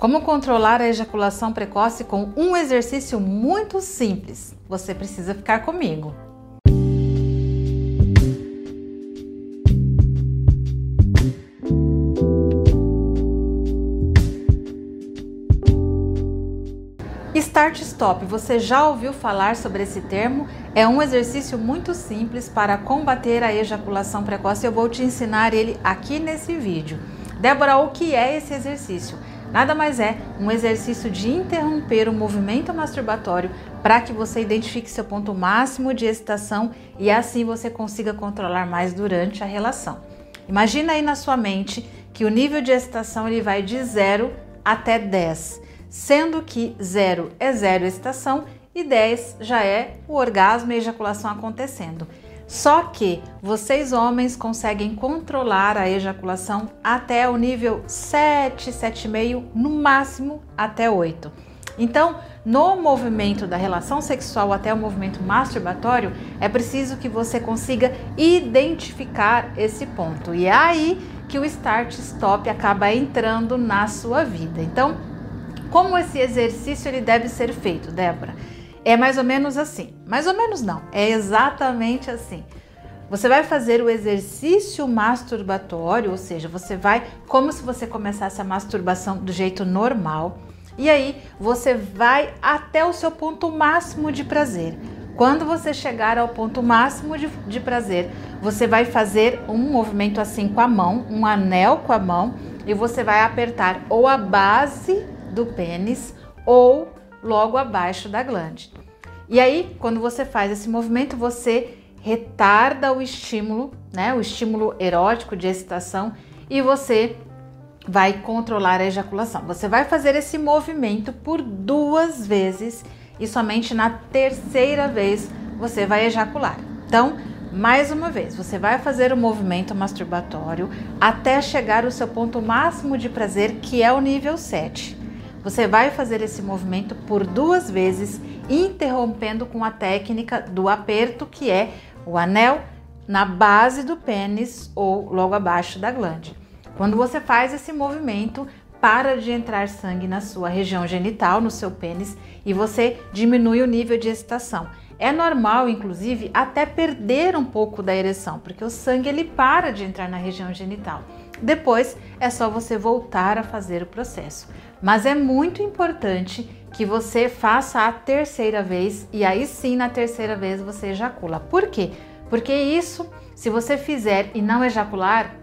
Como controlar a ejaculação precoce com um exercício muito simples? Você precisa ficar comigo. Start Stop, você já ouviu falar sobre esse termo? É um exercício muito simples para combater a ejaculação precoce. Eu vou te ensinar ele aqui nesse vídeo. Débora, o que é esse exercício? Nada mais é um exercício de interromper o movimento masturbatório para que você identifique seu ponto máximo de excitação e assim você consiga controlar mais durante a relação. Imagina aí na sua mente que o nível de excitação ele vai de 0 até 10, sendo que 0 é zero excitação e 10 já é o orgasmo e a ejaculação acontecendo. Só que vocês homens conseguem controlar a ejaculação até o nível 7, 7,5, no máximo até 8. Então, no movimento da relação sexual até o movimento masturbatório, é preciso que você consiga identificar esse ponto. E é aí que o start stop acaba entrando na sua vida. Então, como esse exercício ele deve ser feito, Débora? É mais ou menos assim. Mais ou menos não, é exatamente assim. Você vai fazer o exercício masturbatório, ou seja, você vai como se você começasse a masturbação do jeito normal. E aí você vai até o seu ponto máximo de prazer. Quando você chegar ao ponto máximo de, de prazer, você vai fazer um movimento assim com a mão, um anel com a mão, e você vai apertar ou a base do pênis ou logo abaixo da glande. E aí, quando você faz esse movimento, você retarda o estímulo, né? O estímulo erótico de excitação e você vai controlar a ejaculação. Você vai fazer esse movimento por duas vezes e somente na terceira vez você vai ejacular. Então, mais uma vez, você vai fazer o movimento masturbatório até chegar ao seu ponto máximo de prazer, que é o nível 7. Você vai fazer esse movimento por duas vezes, interrompendo com a técnica do aperto, que é o anel na base do pênis ou logo abaixo da glande. Quando você faz esse movimento, para de entrar sangue na sua região genital, no seu pênis, e você diminui o nível de excitação. É normal, inclusive, até perder um pouco da ereção, porque o sangue ele para de entrar na região genital. Depois é só você voltar a fazer o processo. Mas é muito importante que você faça a terceira vez e aí sim na terceira vez você ejacula. Por quê? Porque isso, se você fizer e não ejacular,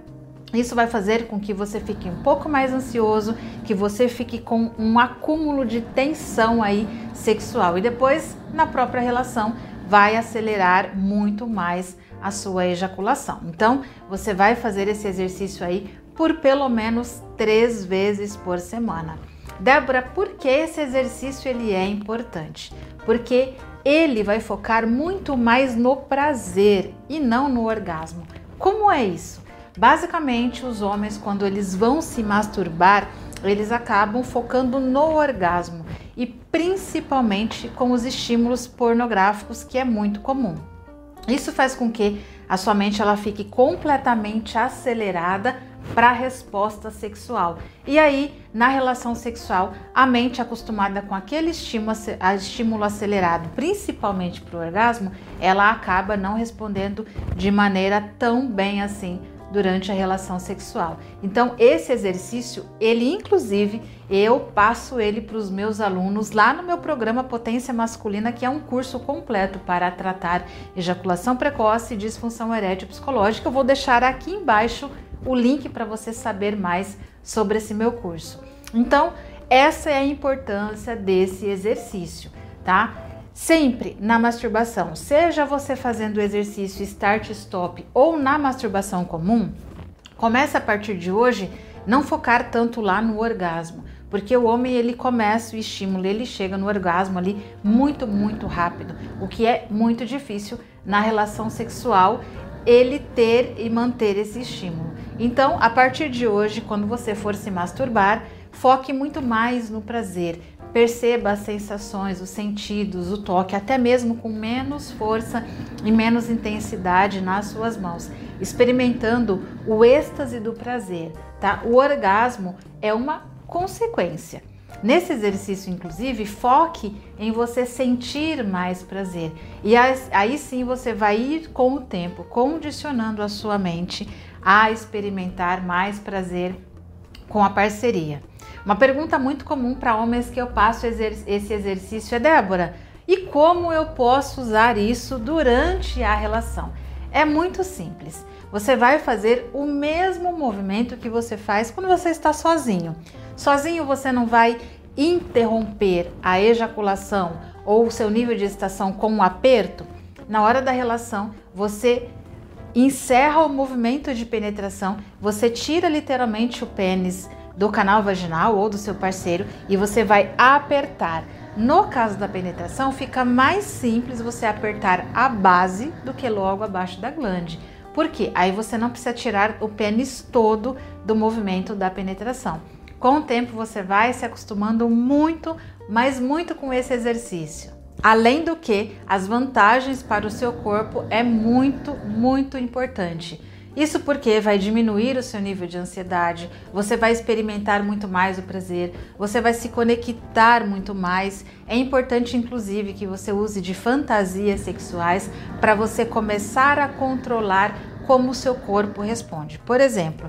isso vai fazer com que você fique um pouco mais ansioso, que você fique com um acúmulo de tensão aí sexual e depois na própria relação vai acelerar muito mais a sua ejaculação. Então, você vai fazer esse exercício aí por pelo menos três vezes por semana. Débora, por que esse exercício ele é importante? Porque ele vai focar muito mais no prazer e não no orgasmo. Como é isso? Basicamente, os homens, quando eles vão se masturbar, eles acabam focando no orgasmo e principalmente com os estímulos pornográficos, que é muito comum. Isso faz com que a sua mente ela fique completamente acelerada para a resposta sexual. E aí, na relação sexual, a mente acostumada com aquele estímulo, acelerado, principalmente para o orgasmo, ela acaba não respondendo de maneira tão bem assim durante a relação sexual. Então, esse exercício, ele inclusive, eu passo ele para os meus alunos lá no meu programa Potência Masculina, que é um curso completo para tratar ejaculação precoce e disfunção erétil psicológica. Eu vou deixar aqui embaixo o link para você saber mais sobre esse meu curso. Então, essa é a importância desse exercício, tá? Sempre na masturbação, seja você fazendo o exercício start stop ou na masturbação comum, comece a partir de hoje não focar tanto lá no orgasmo, porque o homem ele começa o estímulo, ele chega no orgasmo ali muito, muito rápido, o que é muito difícil na relação sexual ele ter e manter esse estímulo. Então, a partir de hoje, quando você for se masturbar, foque muito mais no prazer. Perceba as sensações, os sentidos, o toque, até mesmo com menos força e menos intensidade nas suas mãos, experimentando o êxtase do prazer, tá? O orgasmo é uma consequência. Nesse exercício, inclusive, foque em você sentir mais prazer. E aí sim você vai ir com o tempo condicionando a sua mente a experimentar mais prazer com a parceria. Uma pergunta muito comum para homens que eu passo esse exercício é: Débora, e como eu posso usar isso durante a relação? É muito simples. Você vai fazer o mesmo movimento que você faz quando você está sozinho. Sozinho você não vai interromper a ejaculação ou o seu nível de excitação com um aperto. Na hora da relação, você encerra o movimento de penetração, você tira literalmente o pênis do canal vaginal ou do seu parceiro e você vai apertar. No caso da penetração, fica mais simples você apertar a base do que logo abaixo da glande. Por quê? Aí você não precisa tirar o pênis todo do movimento da penetração. Com o tempo você vai se acostumando muito, mas muito com esse exercício. Além do que, as vantagens para o seu corpo é muito, muito importante. Isso porque vai diminuir o seu nível de ansiedade, você vai experimentar muito mais o prazer, você vai se conectar muito mais. É importante, inclusive, que você use de fantasias sexuais para você começar a controlar como o seu corpo responde. Por exemplo,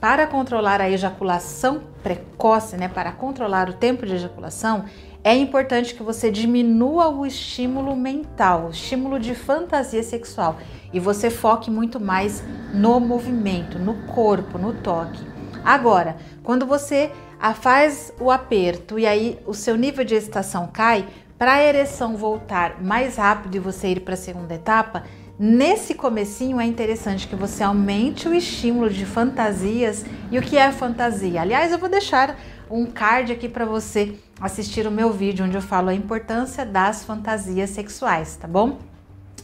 para controlar a ejaculação precoce, né, para controlar o tempo de ejaculação, é importante que você diminua o estímulo mental, o estímulo de fantasia sexual e você foque muito mais no movimento, no corpo, no toque. Agora, quando você faz o aperto e aí o seu nível de excitação cai, para a ereção voltar mais rápido e você ir para a segunda etapa, Nesse comecinho é interessante que você aumente o estímulo de fantasias. E o que é fantasia? Aliás, eu vou deixar um card aqui para você assistir o meu vídeo onde eu falo a importância das fantasias sexuais, tá bom?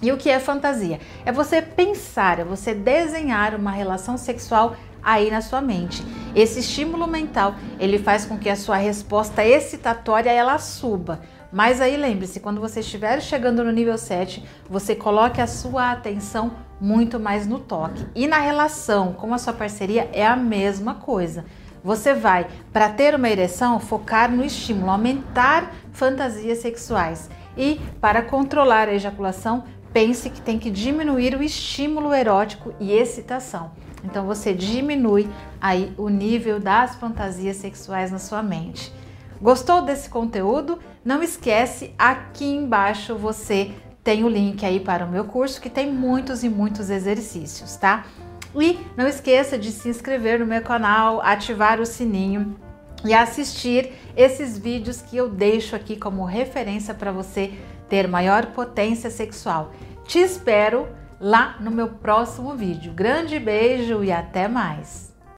E o que é fantasia? É você pensar, é você desenhar uma relação sexual aí na sua mente. Esse estímulo mental, ele faz com que a sua resposta excitatória ela suba. Mas aí lembre-se, quando você estiver chegando no nível 7, você coloque a sua atenção muito mais no toque. E na relação com a sua parceria é a mesma coisa. Você vai, para ter uma ereção, focar no estímulo, aumentar fantasias sexuais. E para controlar a ejaculação, pense que tem que diminuir o estímulo erótico e excitação. Então você diminui aí o nível das fantasias sexuais na sua mente. Gostou desse conteúdo? Não esquece, aqui embaixo você tem o link aí para o meu curso que tem muitos e muitos exercícios, tá? E não esqueça de se inscrever no meu canal, ativar o sininho e assistir esses vídeos que eu deixo aqui como referência para você ter maior potência sexual. Te espero lá no meu próximo vídeo. Grande beijo e até mais!